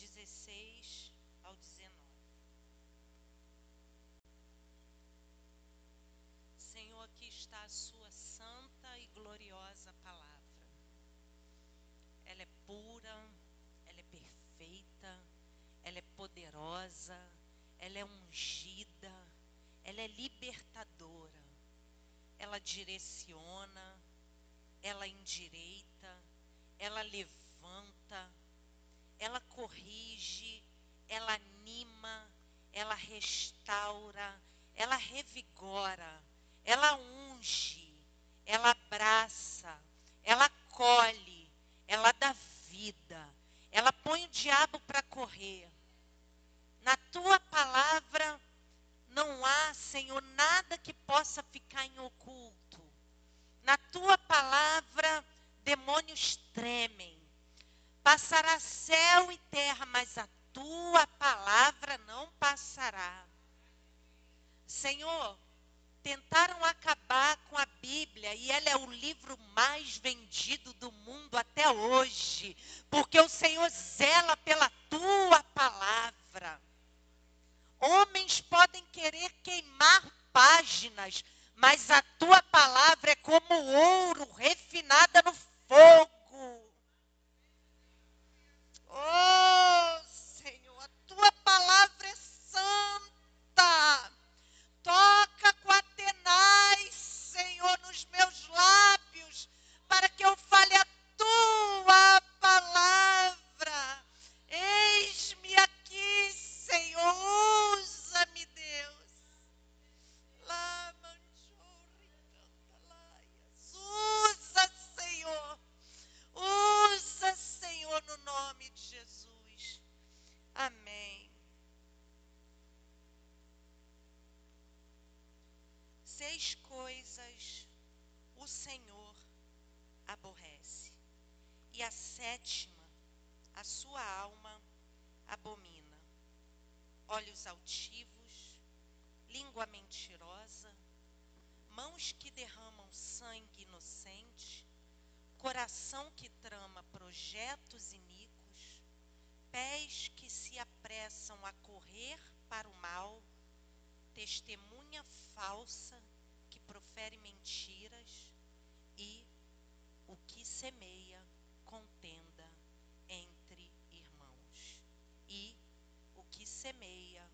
16 ao 19. Senhor, aqui está a sua santa e gloriosa palavra. Ela é pura, ela é perfeita, ela é poderosa, ela é ungida, ela é libertadora, ela direciona, ela endireita, ela levanta, ela corrige, ela anima, ela restaura, ela revigora, ela unge, ela abraça, ela acolhe, ela dá vida, ela põe o diabo para correr. Na tua palavra não há, Senhor, nada que possa ficar em oculto. Na tua palavra, demônios tremem. Passará céu e terra, mas a tua palavra não passará. Senhor, tentaram acabar com a Bíblia e ela é o livro mais vendido do mundo até hoje, porque o Senhor zela pela tua palavra. Homens podem querer queimar páginas, mas a tua palavra é como ouro refinada no fogo. Oh, Senhor, a tua palavra é santa. Toca com a tenaz, Senhor, nos meus lábios, para que eu fale a tua coisas o Senhor aborrece, e a sétima a sua alma abomina: olhos altivos, língua mentirosa, mãos que derramam sangue inocente, coração que trama projetos iníquos, pés que se apressam a correr para o mal, testemunha falsa profere mentiras e o que semeia contenda entre irmãos. E o que semeia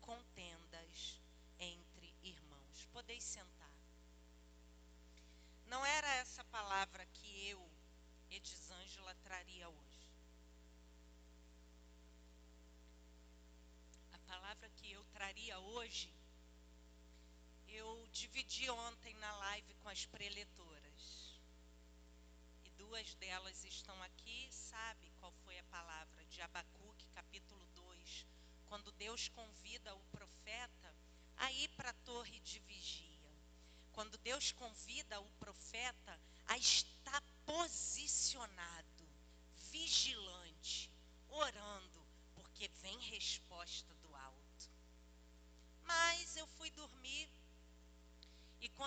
contendas entre irmãos. Podeis sentar. Não era essa palavra que eu, Edisângela, traria hoje. A palavra que eu traria hoje, dividi ontem na live com as preletoras. E duas delas estão aqui, sabe qual foi a palavra de Abacuque, capítulo 2, quando Deus convida o profeta a ir para a torre de vigia quando Deus convida o profeta a estar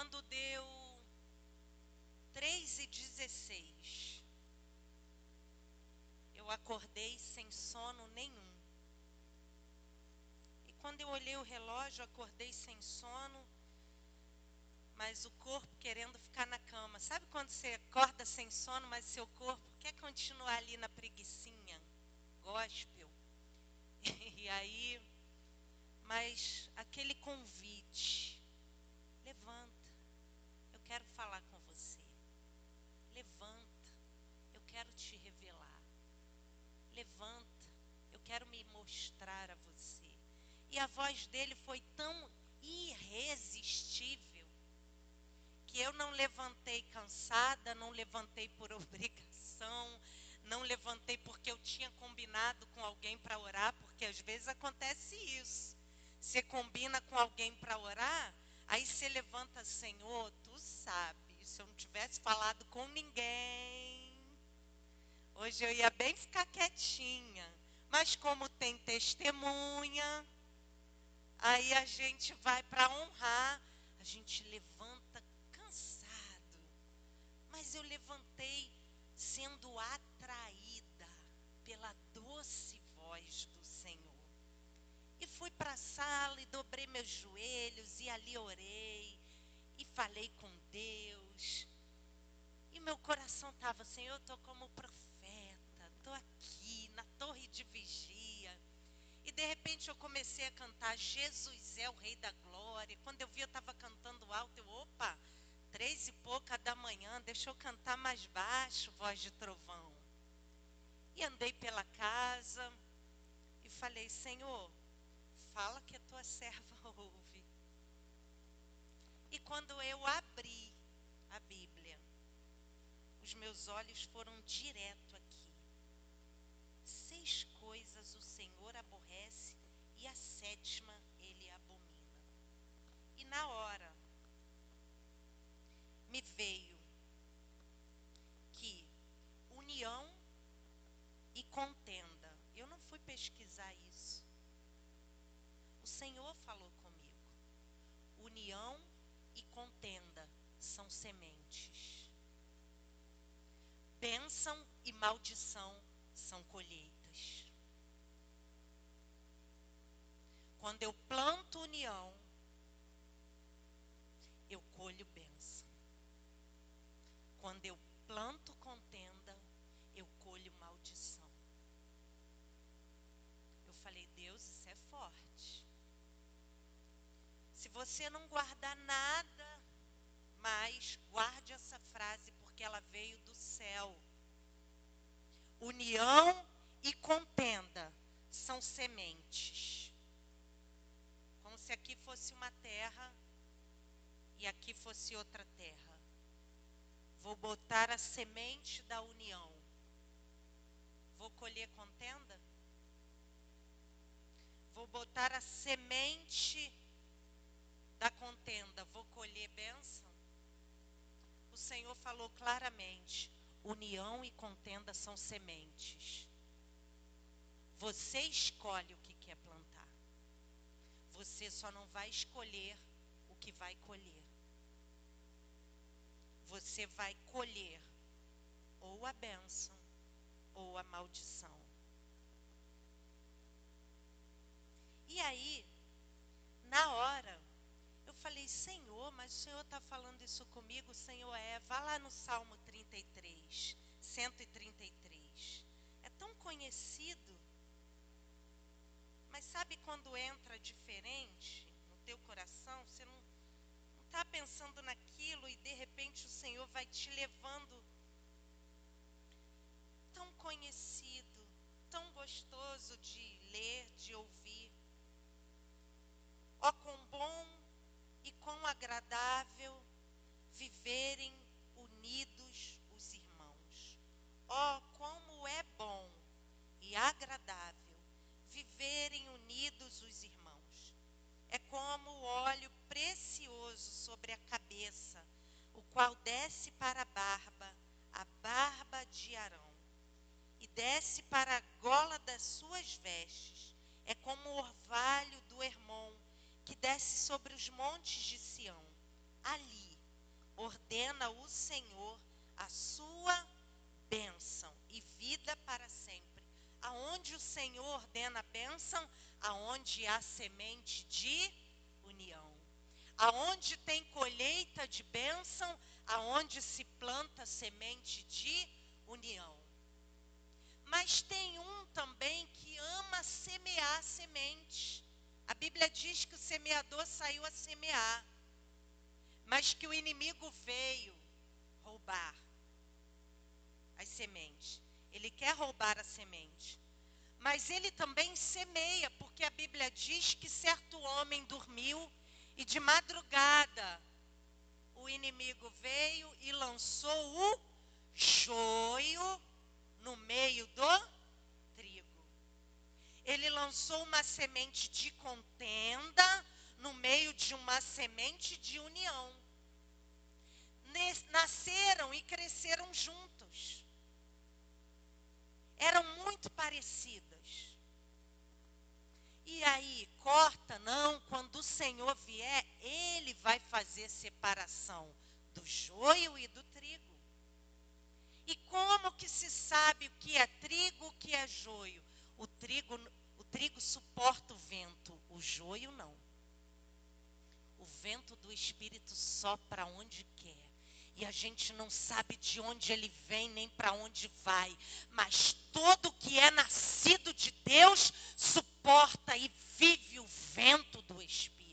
quando deu 3 e 16, eu acordei sem sono nenhum. E quando eu olhei o relógio, acordei sem sono mas o corpo querendo ficar na cama. Sabe quando você acorda sem sono, mas seu corpo quer continuar ali na preguiçinha? Gospel. E aí, mas aquele convite, levanta, quero falar com você. Levanta, eu quero te revelar. Levanta, eu quero me mostrar a você. E a voz dele foi tão irresistível que eu não levantei cansada, não levantei por obrigação, não levantei porque eu tinha combinado com alguém para orar, porque às vezes acontece isso. Você combina com alguém para orar, aí você levanta, Senhor, tu sabe, se eu não tivesse falado com ninguém, hoje eu ia bem ficar quietinha. Mas como tem testemunha, aí a gente vai para honrar, a gente levanta mas eu levantei sendo atraída pela doce voz do na sala e dobrei meus joelhos e ali orei e falei com Deus. E meu coração estava, Senhor, eu estou como profeta, estou aqui na torre de vigia. E de repente eu comecei a cantar Jesus é o Rei da Glória. Quando eu vi, eu estava cantando alto, eu, opa, três e pouca da manhã, deixa eu cantar mais baixo, voz de trovão. E andei pela casa e falei, Senhor, fala que a tua serva ouve. E quando eu abri a Bíblia, os meus olhos foram direto aqui. Seis coisas o Senhor aborrece e a sétima ele abomina. E na hora me veio que união e contenda. Eu não fui pesquisar isso. O Senhor falou comigo. União e contenda são sementes. Bênção e maldição são colheitas. Quando eu planto união, eu colho bênção. Quando eu planto contenda, eu colho maldição. Eu falei, Deus, isso é forte. Se você não guardar nada mais, guarde essa frase, porque ela veio do céu. União e contenda são sementes. Como se aqui fosse uma terra e aqui fosse outra terra. Vou botar a semente da união. Vou colher contenda? Vou botar a semente da contenda. Vou colher bênção? O Senhor falou claramente: união e contenda são sementes. Você escolhe o que quer plantar. Você só não vai escolher o que vai colher. Você vai colher ou a bênção ou a maldição. E aí, na hora, falei, Senhor, mas o Senhor está falando isso comigo? Senhor é, vá lá no Salmo 33, 133. É tão conhecido. Mas sabe quando entra diferente no teu coração? Você não está pensando naquilo e de repente o Senhor vai te levando tão conhecido, tão gostoso de ler, de ouvir. Ó, quão bom quão agradável viverem unidos os irmãos. Ó, como é bom e agradável viverem unidos os irmãos. É como o óleo precioso sobre a cabeça, o qual desce para a barba, a barba de Arão e desce para a gola das suas vestes. É como o orvalho do Hermon, que desce sobre os montes de Sião. Ali ordena o Senhor a sua bênção e vida para sempre. Aonde o Senhor ordena a bênção, aonde há semente de união. Aonde tem colheita de bênção, aonde se planta semente de união. Mas tem um também que ama semear semente. A Bíblia diz que o semeador saiu a semear, mas que o inimigo veio roubar as sementes. Ele quer roubar a semente. Mas ele também semeia, porque a Bíblia diz que certo homem dormiu e de madrugada o inimigo veio e lançou o joio no meio do. Ele lançou uma semente de contenda no meio de uma semente de união. Nasceram e cresceram juntos. Eram muito parecidas. E aí, corta, não, quando o Senhor vier, ele vai fazer separação do joio e do trigo. E como que se sabe o que é trigo, o que é joio? O trigo, o trigo suporta o vento, o joio não. O vento do Espírito sopra onde quer. E a gente não sabe de onde ele vem nem para onde vai. Mas todo que é nascido de Deus suporta e vive o vento do Espírito.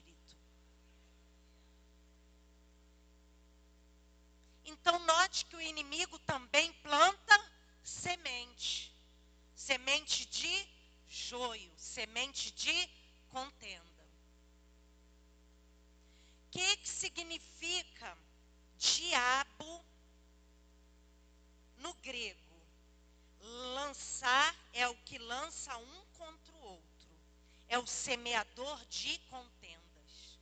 Então, note que o inimigo também planta semente semente de joio, semente de contenda. O que, que significa diabo no grego? Lançar é o que lança um contra o outro. É o semeador de contendas.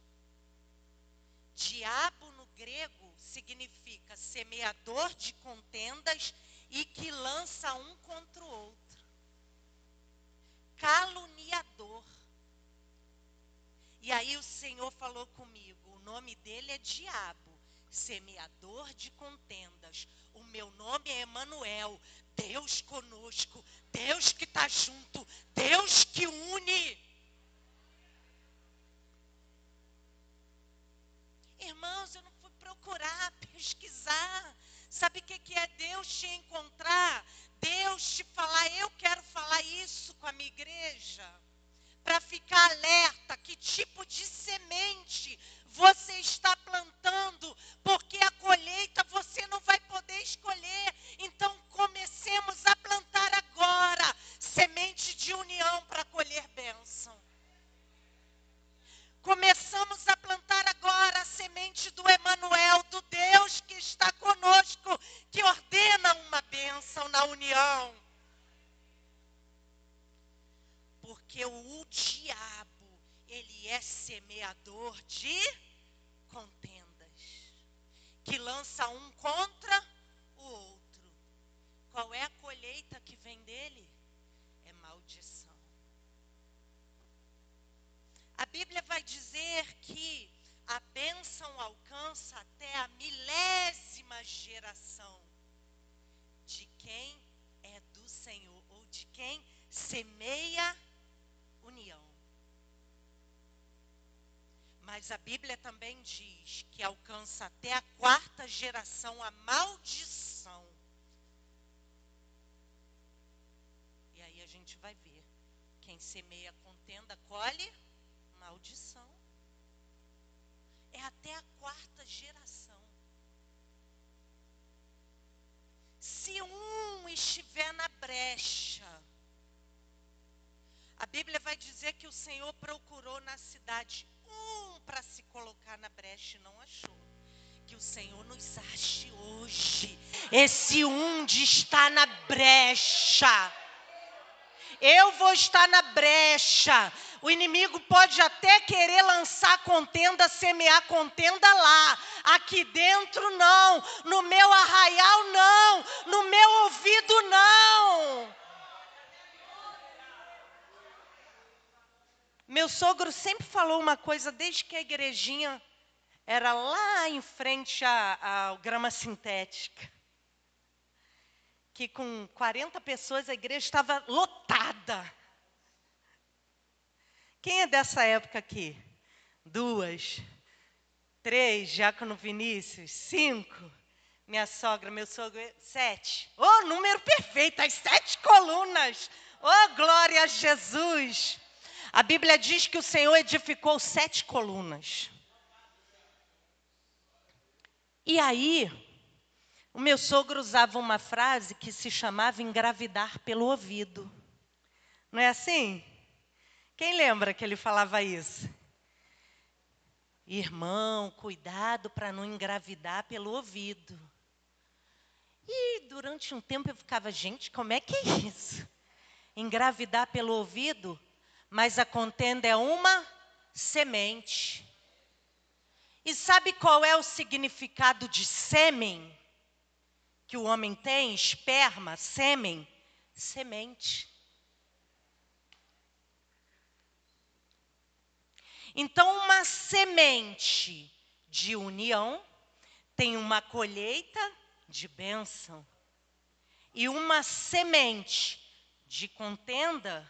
Diabo no grego significa semeador de contendas e que lança um contra o outro caluniador. E aí o Senhor falou comigo: o nome dele é Diabo, semeador de contendas. O meu nome é Emanuel, Deus conosco, Deus que está junto, Deus que une. Irmãos, eu não fui procurar, pesquisar. Sabe o que, que é Deus te encontrar? Deus te falar, eu quero falar isso com a minha igreja, para ficar alerta que tipo de semente você está plantando, porque a colheita você não vai poder escolher. Então comecemos a plantar agora semente de união para colher bênção. Começamos a plantar agora a semente do Emanuel, do Deus que está conosco, que ordena uma bênção na união. Porque o diabo, ele é semeador de contendas, que lança um contra o outro. Qual é a colheita que vem dele? É maldição. A Bíblia vai dizer que a bênção alcança até a milésima geração de quem é do Senhor ou de quem semeia união. Mas a Bíblia também diz que alcança até a quarta geração a maldição. E aí a gente vai ver. Quem semeia contenda colhe maldição. É até a quarta geração. Se um estiver na brecha, a Bíblia vai dizer que o Senhor procurou na cidade um para se colocar na brecha e não achou. Que o Senhor nos ache hoje. Esse um de estar na brecha eu vou estar na brecha. O inimigo pode até querer lançar contenda, semear contenda lá. Aqui dentro, não. No meu arraial, não. No meu ouvido, não. Meu sogro sempre falou uma coisa desde que a igrejinha era lá em frente ao grama sintética que com 40 pessoas a igreja estava lotada. Quem é dessa época aqui? Duas, três, Diácono Vinícius, cinco, minha sogra, meu sogro, sete. Oh, número perfeito, as sete colunas. Oh, glória a Jesus. A Bíblia diz que o Senhor edificou sete colunas. E aí, o meu sogro usava uma frase que se chamava engravidar pelo ouvido. Não é assim? Quem lembra que ele falava isso? Irmão, cuidado para não engravidar pelo ouvido. E durante um tempo eu ficava, gente, como é que é isso? Engravidar pelo ouvido, mas a contenda é uma semente. E sabe qual é o significado de sêmen? Que o homem tem, esperma, sêmen, semente. Então, uma semente de união tem uma colheita de bênção. E uma semente de contenda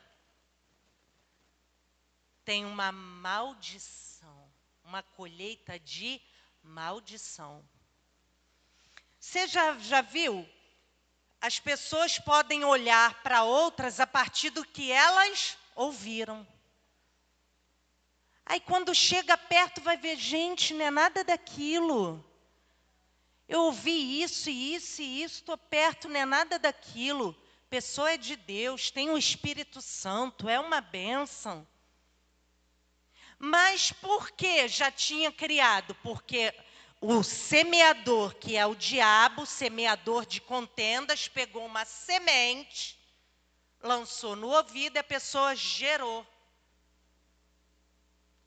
tem uma maldição, uma colheita de maldição. Você já, já viu? As pessoas podem olhar para outras a partir do que elas ouviram. Aí quando chega perto vai ver, gente, não é nada daquilo. Eu ouvi isso e isso e isso, estou perto, não é nada daquilo. Pessoa é de Deus, tem o Espírito Santo, é uma bênção. Mas por que já tinha criado? Porque o semeador, que é o diabo, semeador de contendas, pegou uma semente, lançou no ouvido e a pessoa gerou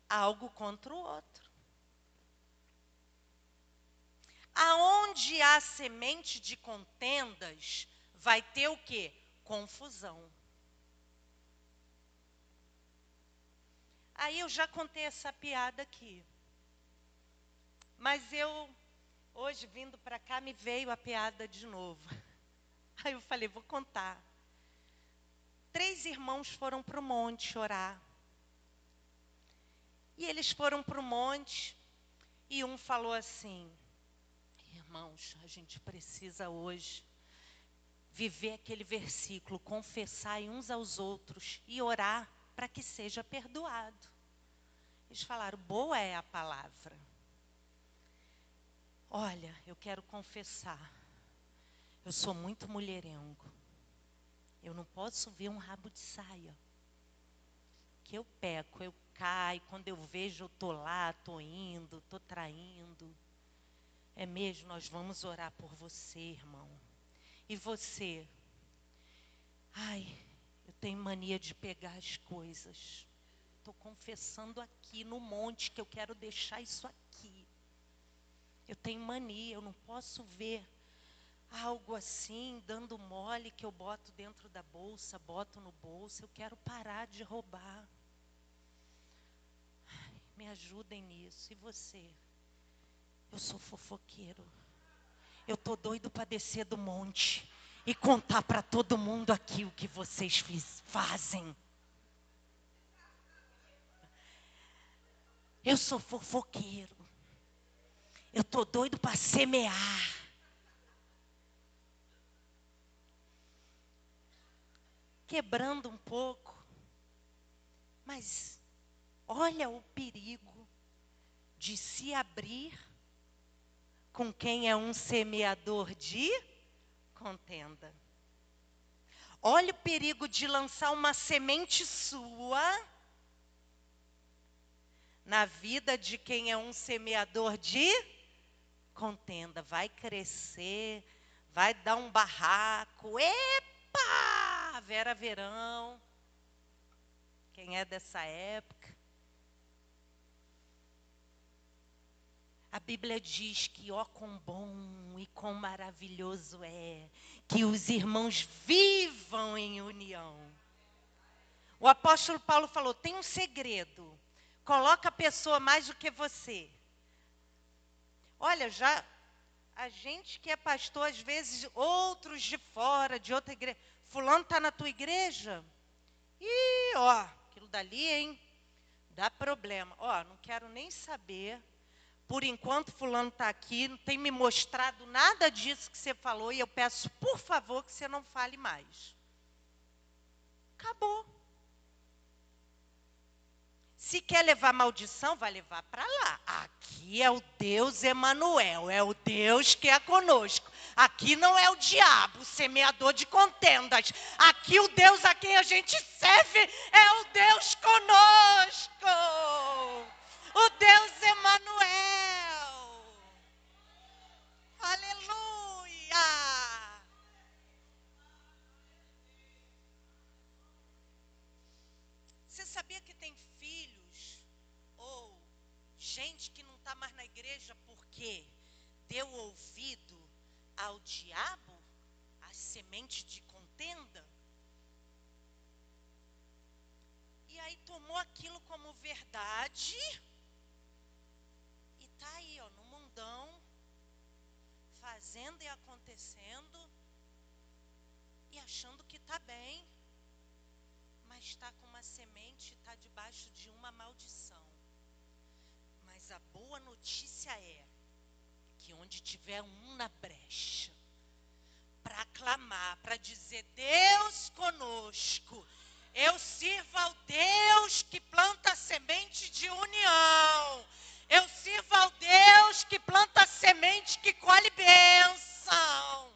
algo contra o outro. Aonde há semente de contendas, vai ter o quê? Confusão. Aí eu já contei essa piada aqui. Mas eu, hoje, vindo para cá, me veio a piada de novo. Aí eu falei, vou contar. Três irmãos foram para o monte orar. E eles foram para o monte e um falou assim: Irmãos, a gente precisa hoje viver aquele versículo, confessar uns aos outros e orar para que seja perdoado. Eles falaram: boa é a palavra. Olha, eu quero confessar, eu sou muito mulherengo. Eu não posso ver um rabo de saia. Que eu peco, eu caio, quando eu vejo eu tô lá, tô indo, tô traindo. É mesmo, nós vamos orar por você, irmão. E você? Ai, eu tenho mania de pegar as coisas. Estou confessando aqui no monte que eu quero deixar isso aqui. Eu tenho mania, eu não posso ver algo assim, dando mole que eu boto dentro da bolsa, boto no bolso. Eu quero parar de roubar. Me ajudem nisso. E você? Eu sou fofoqueiro. Eu tô doido para descer do monte e contar para todo mundo aqui o que vocês fiz, fazem. Eu sou fofoqueiro. Eu tô doido para semear. Quebrando um pouco. Mas olha o perigo de se abrir com quem é um semeador de contenda. Olha o perigo de lançar uma semente sua na vida de quem é um semeador de contenda. Vai crescer, vai dar um barraco. Epa! Vera Verão. Quem é dessa época? A Bíblia diz que, ó, quão bom e quão maravilhoso é que os irmãos vivam em união. O apóstolo Paulo falou: tem um segredo, coloca a pessoa mais do que você. Olha, já a gente que é pastor, às vezes, outros de fora, de outra igreja. Fulano está na tua igreja? Ih, ó, aquilo dali, hein? Dá problema. Ó, não quero nem saber por enquanto fulano está aqui, não tem me mostrado nada disso que você falou e eu peço, por favor, que você não fale mais. Acabou. Se quer levar maldição, vai levar para lá. Aqui é o Deus Emanuel, é o Deus que é conosco. Aqui não é o diabo, semeador de contendas. Aqui o Deus a quem a gente serve é o Deus conosco o Deus Emanuel. Aleluia! Você sabia que tem filhos ou gente que não está mais na igreja porque deu ouvido ao diabo, a semente de contenda? E aí tomou aquilo como verdade está aí, ó, no mundão, fazendo e acontecendo, e achando que está bem, mas está com uma semente e está debaixo de uma maldição. A boa notícia é que onde tiver um na brecha, para aclamar, para dizer Deus conosco, eu sirvo ao Deus que planta semente de união. Eu sirvo ao Deus que planta semente que colhe bênção.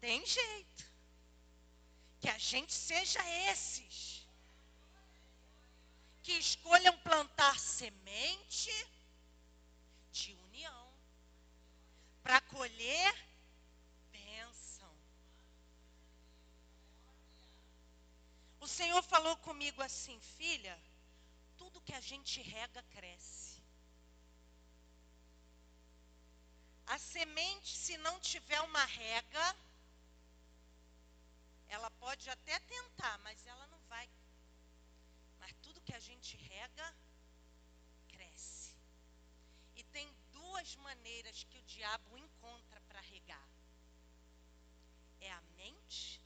Tem jeito. Que a gente seja esses que escolham plantar semente de união para colher bênção. O Senhor falou comigo assim, filha, tudo que a gente rega cresce. A semente, se não tiver uma rega, ela pode até tentar, mas ela não vai. Que a gente rega, cresce. E tem duas maneiras que o diabo encontra para regar: é a mente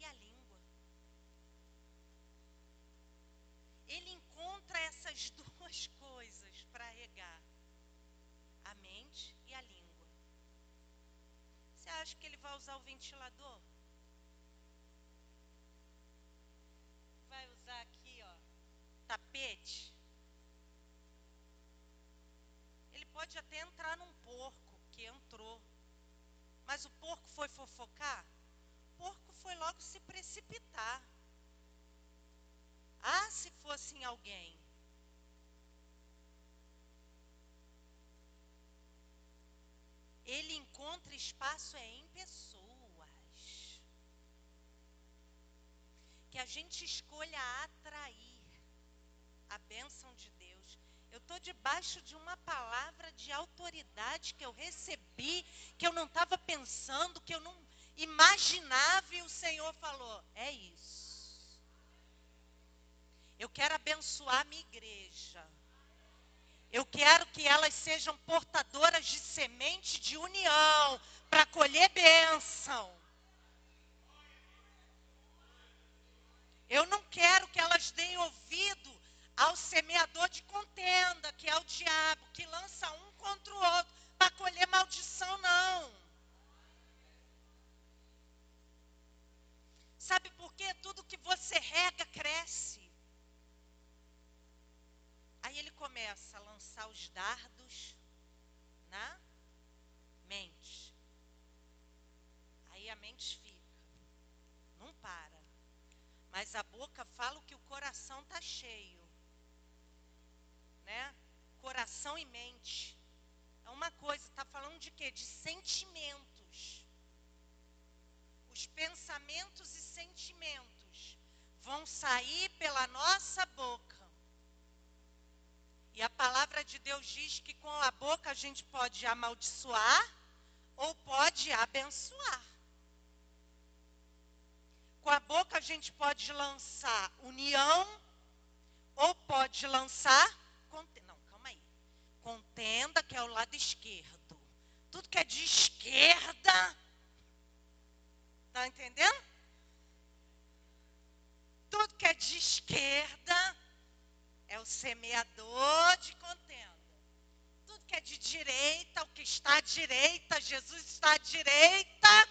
e a língua. Ele encontra essas duas coisas para regar: a mente e a língua. Você acha que ele vai usar o ventilador? vai usar aqui, ó, tapete. Ele pode até entrar num porco, entrou. Mas o porco foi fofocar? O porco foi logo se precipitar. Ah, se fosse em alguém. Ele encontra espaço é em pessoa. que a gente escolha atrair a bênção debaixo de uma palavra de autoridade que eu recebi, que eu não estava pensando, que eu não imaginava, e o Senhor falou: é isso. Eu quero abençoar minha igreja. Eu quero que elas sejam portadoras de semente de união para colher bênção. Eu não quero que elas deem ouvido ao semeador de contenda, que é o diabo, que lança um contra o outro para colher maldição, não. Sabe por quê? Tudo que você rega cresce. Aí ele começa a lançar os dardos na mente. Aí a mente fica. Não para. Mas a boca fala o que o coração está cheio. Né? Coração e mente. É uma coisa, está falando de quê? De sentimentos. Os pensamentos e sentimentos vão sair pela nossa boca. E a palavra de Deus diz que com a boca a gente pode amaldiçoar ou pode abençoar. Com a boca a gente pode lançar união ou pode lançar contenda. Não, calma aí. Contenda, que é o lado esquerdo. Tudo que é de esquerda. Tá entendendo? Tudo que é de esquerda é o semeador de contenda. Tudo que é de direita, o que está à direita, Jesus está à direita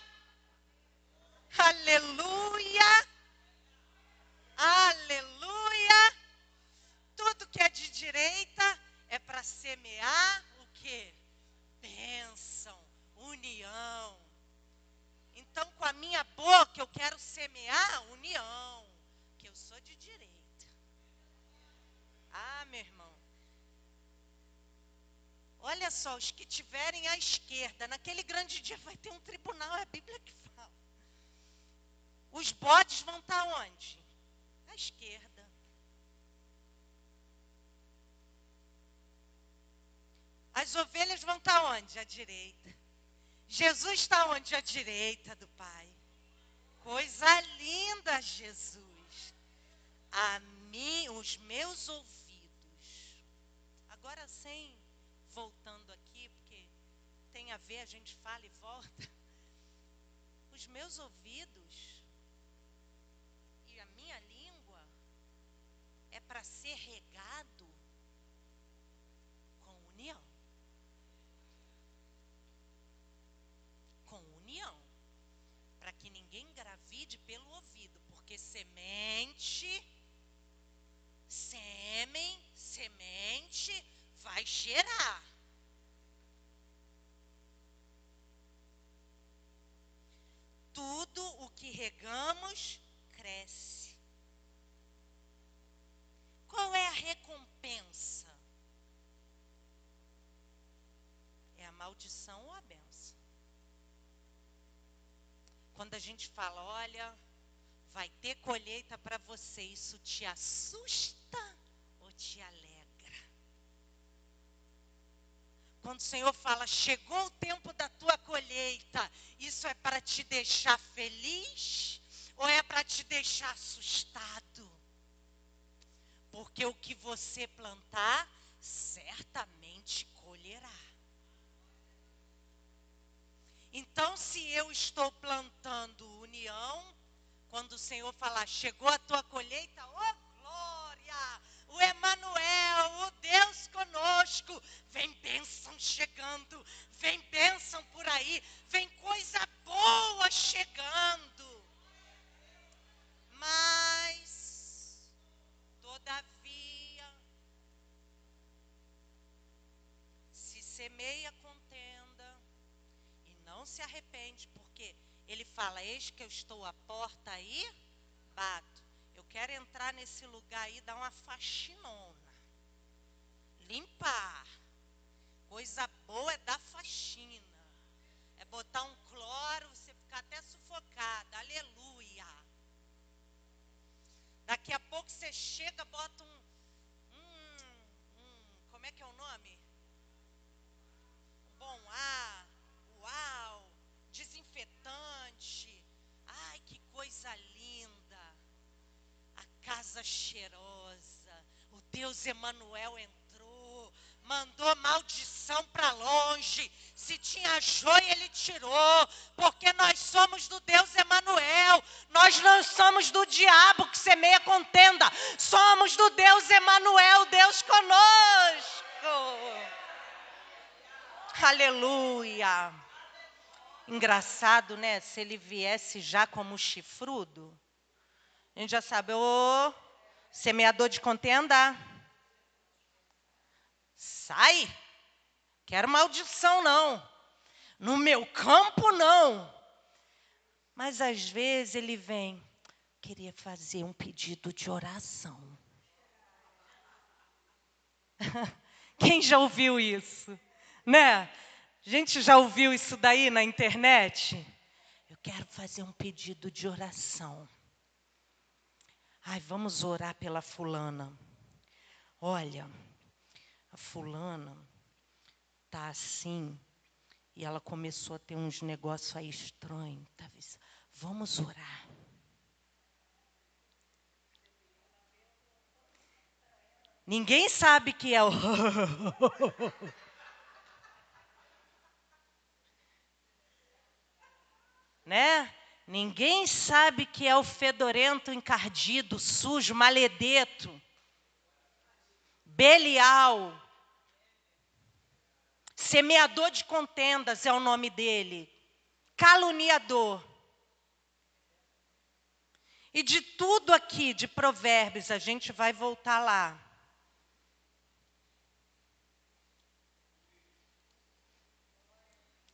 Aleluia. Aleluia. Tudo que é de direita é para semear o que? Bênção, união. Então, com a minha boca, eu quero semear união, que eu sou de direita. Ah, meu irmão. Olha só, os que tiverem à esquerda, naquele grande dia vai ter um tribunal, é a Bíblia que fala. Os bodes vão estar onde? À esquerda. As ovelhas vão estar onde? À direita. Jesus está onde? À direita do Pai. Coisa linda, Jesus. A mim, os meus ouvidos. Agora sem voltando aqui, porque tem a ver, a gente fala e volta. Os meus ouvidos e a minha língua é para ser regado semente, sêmen, semente, vai gerar. Tudo o que regamos cresce. Qual é a recompensa? É a maldição ou a benção? Quando a gente fala, olha, vai ter colheita para você, isso te assusta ou te alegra? Quando o Senhor fala, chegou o tempo da tua colheita, isso é para te deixar feliz ou é para te deixar assustado? Porque o que você plantar, certamente colherá. Então, se eu estou plantando união, quando o Senhor falar, chegou a tua colheita, oh glória! o Emanuel, o Deus conosco. Vem bênção chegando, vem bênção por aí, vem coisa boa chegando. Mas, todavia, se semeia contenda e não se arrepende, porque ele fala: Eis que eu estou à porta aí, bato. Eu quero entrar nesse lugar aí, dar uma faxinona. Limpar. Coisa boa é dar faxina. É botar um cloro, você ficar até sufocada. Aleluia. Daqui a pouco você chega, bota um, um, um como é que é o nome? Um bom ar, uau, desinfetante. Ai, que coisa linda casa cheirosa. O Deus Emanuel entrou, mandou maldição para longe. Se tinha joia, ele tirou, porque nós somos do Deus Emanuel. Nós não somos do diabo que semeia contenda. Somos do Deus Emanuel, Deus conosco. Aleluia. Engraçado, né? Se ele viesse já como chifrudo. A gente já sabe, ô semeador de contenda. Sai. Quero maldição, não. No meu campo, não. Mas às vezes ele vem, queria fazer um pedido de oração. Quem já ouviu isso? Né? Gente já ouviu isso daí na internet? Eu quero fazer um pedido de oração. Ai, vamos orar pela fulana. Olha, a fulana tá assim e ela começou a ter uns negócios aí estranhos. Tá vamos orar. Ninguém sabe que é o. né? Ninguém sabe que é o fedorento encardido, sujo, maledeto, Belial, semeador de contendas é o nome dele, caluniador. E de tudo aqui de Provérbios, a gente vai voltar lá.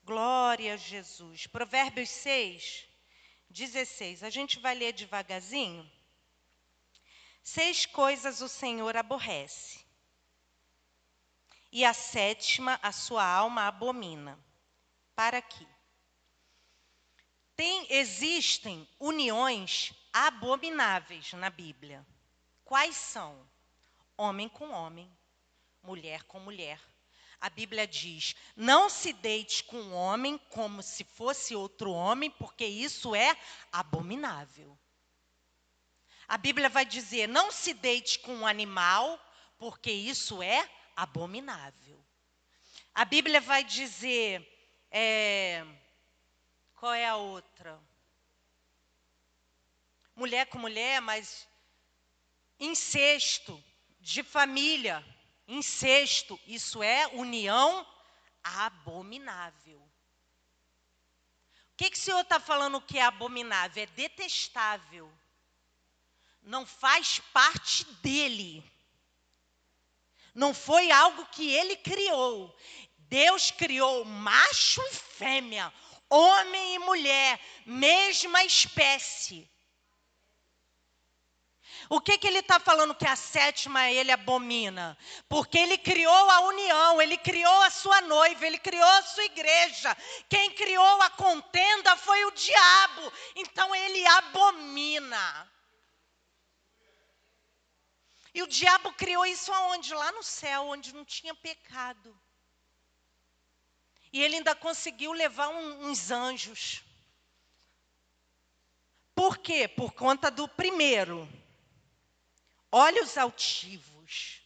Glória a Jesus. Provérbios 6. 16. A gente vai ler devagarzinho. Seis coisas o Senhor aborrece, e a sétima a sua alma abomina. Para aqui. Tem, existem uniões abomináveis na Bíblia. Quais são? Homem com homem, mulher com mulher, a Bíblia diz: não se deite com um homem como se fosse outro homem, porque isso é abominável. A Bíblia vai dizer: não se deite com um animal, porque isso é abominável. A Bíblia vai dizer: é, qual é a outra? Mulher com mulher, mas incesto de família Incesto, isso é união abominável. O que, que o Senhor está falando que é abominável? É detestável. Não faz parte dele. Não foi algo que ele criou. Deus criou macho e fêmea, homem e mulher, mesma espécie. O que, que ele está falando que a sétima ele abomina? Porque ele criou a união, ele criou a sua noiva, ele criou a sua igreja. Quem criou a contenda foi o diabo. Então ele abomina. E o diabo criou isso aonde? Lá no céu, onde não tinha pecado. E ele ainda conseguiu levar um, uns anjos. Por quê? Por conta do primeiro. Olhos altivos.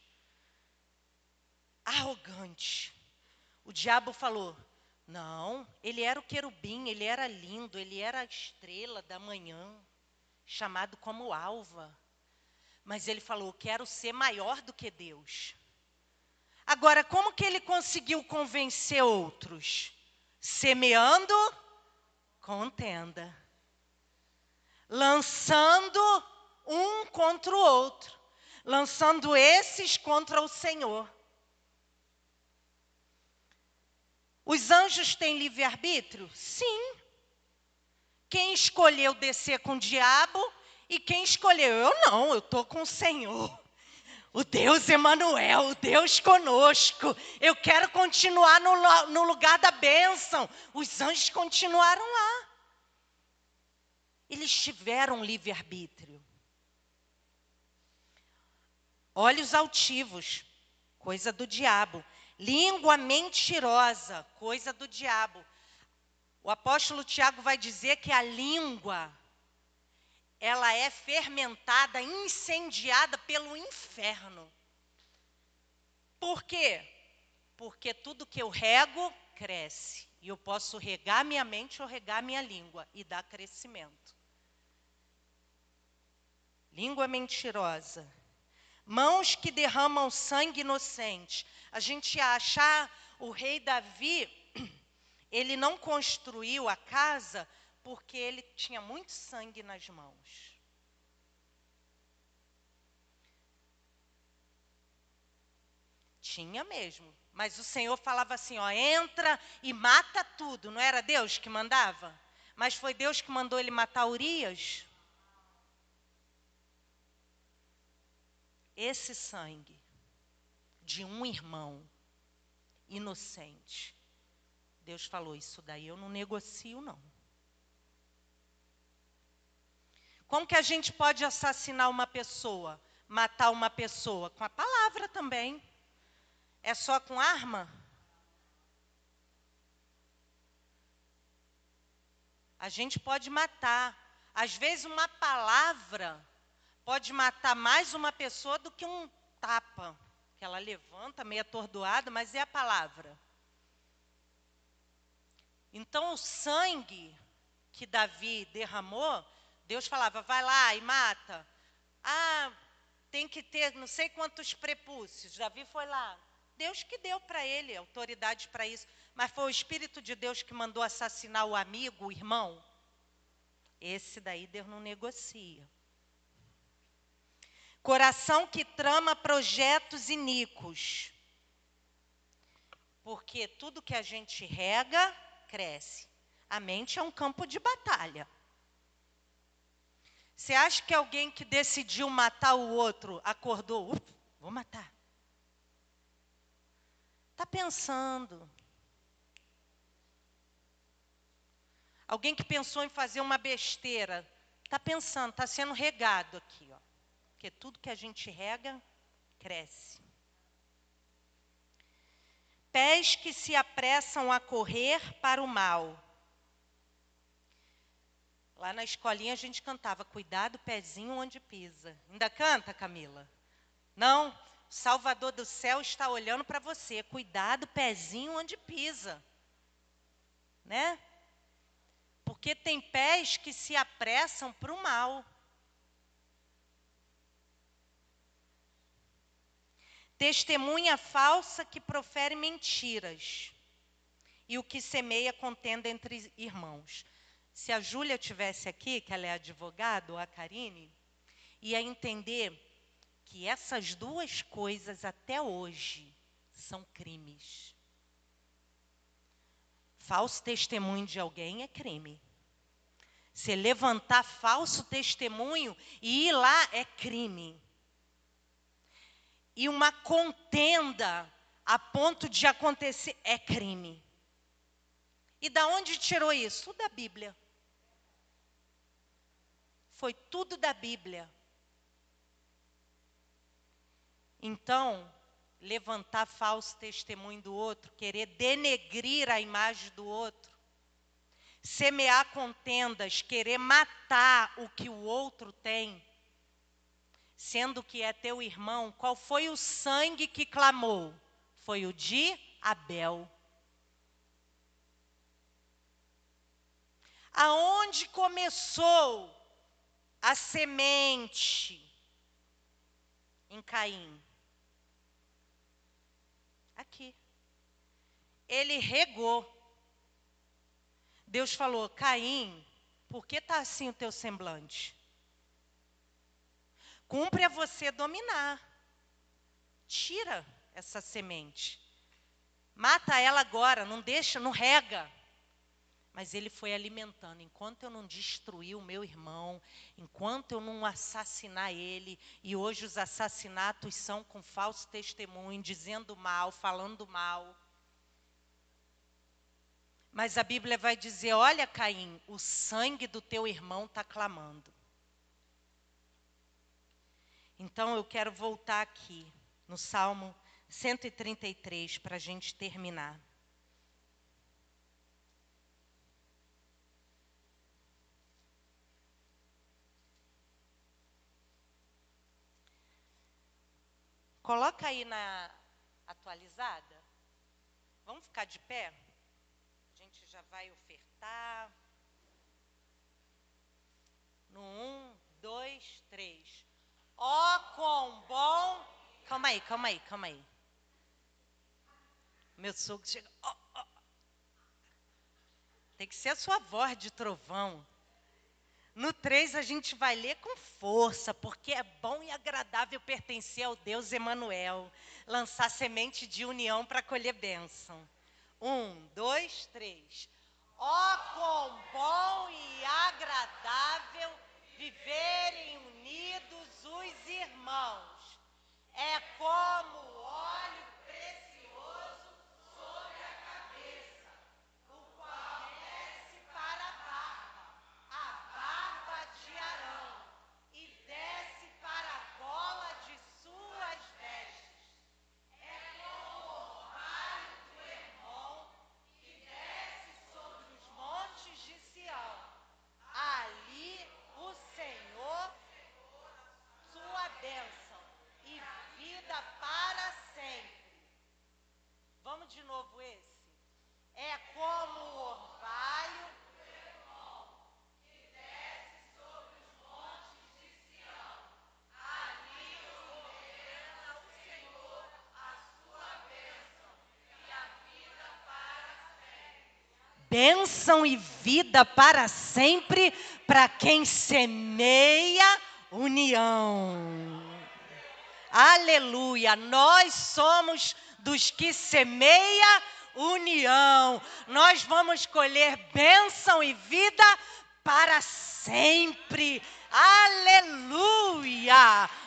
Arrogante. O diabo falou: não, ele era o querubim, ele era lindo, ele era a estrela da manhã, chamado como alva. Mas ele falou: quero ser maior do que Deus. Agora, como que ele conseguiu convencer outros? Semeando contenda. Lançando um contra o outro. Lançando esses contra o Senhor. Os anjos têm livre-arbítrio? Sim. Quem escolheu descer com o diabo e quem escolheu? Eu não, eu estou com o Senhor. O Deus Emanuel, o Deus conosco. Eu quero continuar no, no lugar da bênção. Os anjos continuaram lá. Eles tiveram livre-arbítrio. Olhos altivos, coisa do diabo. Língua mentirosa, coisa do diabo. O apóstolo Tiago vai dizer que a língua ela é fermentada, incendiada pelo inferno. Por quê? Porque tudo que eu rego cresce. E eu posso regar minha mente ou regar minha língua e dar crescimento. Língua mentirosa. Mãos que derramam sangue inocente. A gente acha ah, o rei Davi, ele não construiu a casa porque ele tinha muito sangue nas mãos. Tinha mesmo. Mas o Senhor falava assim: ó, entra e mata tudo. Não era Deus que mandava? Mas foi Deus que mandou ele matar Urias? Esse sangue de um irmão inocente. Deus falou: Isso daí eu não negocio, não. Como que a gente pode assassinar uma pessoa, matar uma pessoa? Com a palavra também. É só com arma? A gente pode matar. Às vezes, uma palavra pode matar mais uma pessoa do que um tapa. Que ela levanta meio atordoada, mas é a palavra. Então, o sangue que Davi derramou Deus falava, vai lá e mata. Ah, tem que ter não sei quantos prepúcios. Davi foi lá. Deus que deu para ele autoridade para isso. Mas foi o Espírito de Deus que mandou assassinar o amigo, o irmão. Esse daí Deus não negocia. Coração que trama projetos iníquos. Porque tudo que a gente rega, cresce. A mente é um campo de batalha. Você acha que alguém que decidiu matar o outro acordou, vou matar? Está pensando. Alguém que pensou em fazer uma besteira, está pensando, está sendo regado aqui, ó. Porque tudo que a gente rega, cresce. Pés que se apressam a correr para o mal Lá na escolinha a gente cantava, cuidado, pezinho onde pisa. Ainda canta, Camila? Não? Salvador do céu está olhando para você. Cuidado, pezinho onde pisa. Né? Porque tem pés que se apressam para o mal. Testemunha falsa que profere mentiras. E o que semeia contenda entre irmãos. Se a Júlia tivesse aqui, que ela é advogada, ou a Karine, ia entender que essas duas coisas até hoje são crimes. Falso testemunho de alguém é crime. Se levantar falso testemunho e ir lá é crime. E uma contenda a ponto de acontecer é crime. E da onde tirou isso? Da Bíblia. Foi tudo da Bíblia. Então, levantar falso testemunho do outro, querer denegrir a imagem do outro, semear contendas, querer matar o que o outro tem, sendo que é teu irmão, qual foi o sangue que clamou? Foi o de Abel. Aonde começou a semente? Em Caim. Aqui. Ele regou. Deus falou: Caim, por que está assim o teu semblante? Cumpre a você dominar. Tira essa semente. Mata ela agora, não deixa, não rega. Mas ele foi alimentando. Enquanto eu não destruir o meu irmão, enquanto eu não assassinar ele, e hoje os assassinatos são com falso testemunho, dizendo mal, falando mal. Mas a Bíblia vai dizer: olha, Caim, o sangue do teu irmão está clamando. Então eu quero voltar aqui no Salmo 133 para a gente terminar. Coloca aí na atualizada. Vamos ficar de pé? A gente já vai ofertar. No um, dois, três. Ó, oh, quão bom. Calma aí, calma aí, calma aí. Meu sogro chega. Oh, oh. Tem que ser a sua voz de trovão. No 3 a gente vai ler com força, porque é bom e agradável pertencer ao Deus Emanuel, lançar semente de união para colher bênção. Um, dois, três. Ó, oh, quão bom e agradável viverem unidos os irmãos. É como óleo de novo esse? É como o orvalho que desce sobre os montes de Sião. Ali ordena o Senhor a sua bênção e a vida para sempre. Bênção e vida para sempre para quem semeia união. Aleluia! Nós somos dos que semeia união. Nós vamos colher bênção e vida para sempre. Aleluia!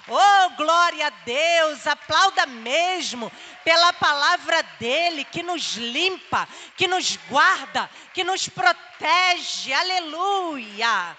Oh, glória a Deus! Aplauda mesmo pela palavra dele que nos limpa, que nos guarda, que nos protege. Aleluia!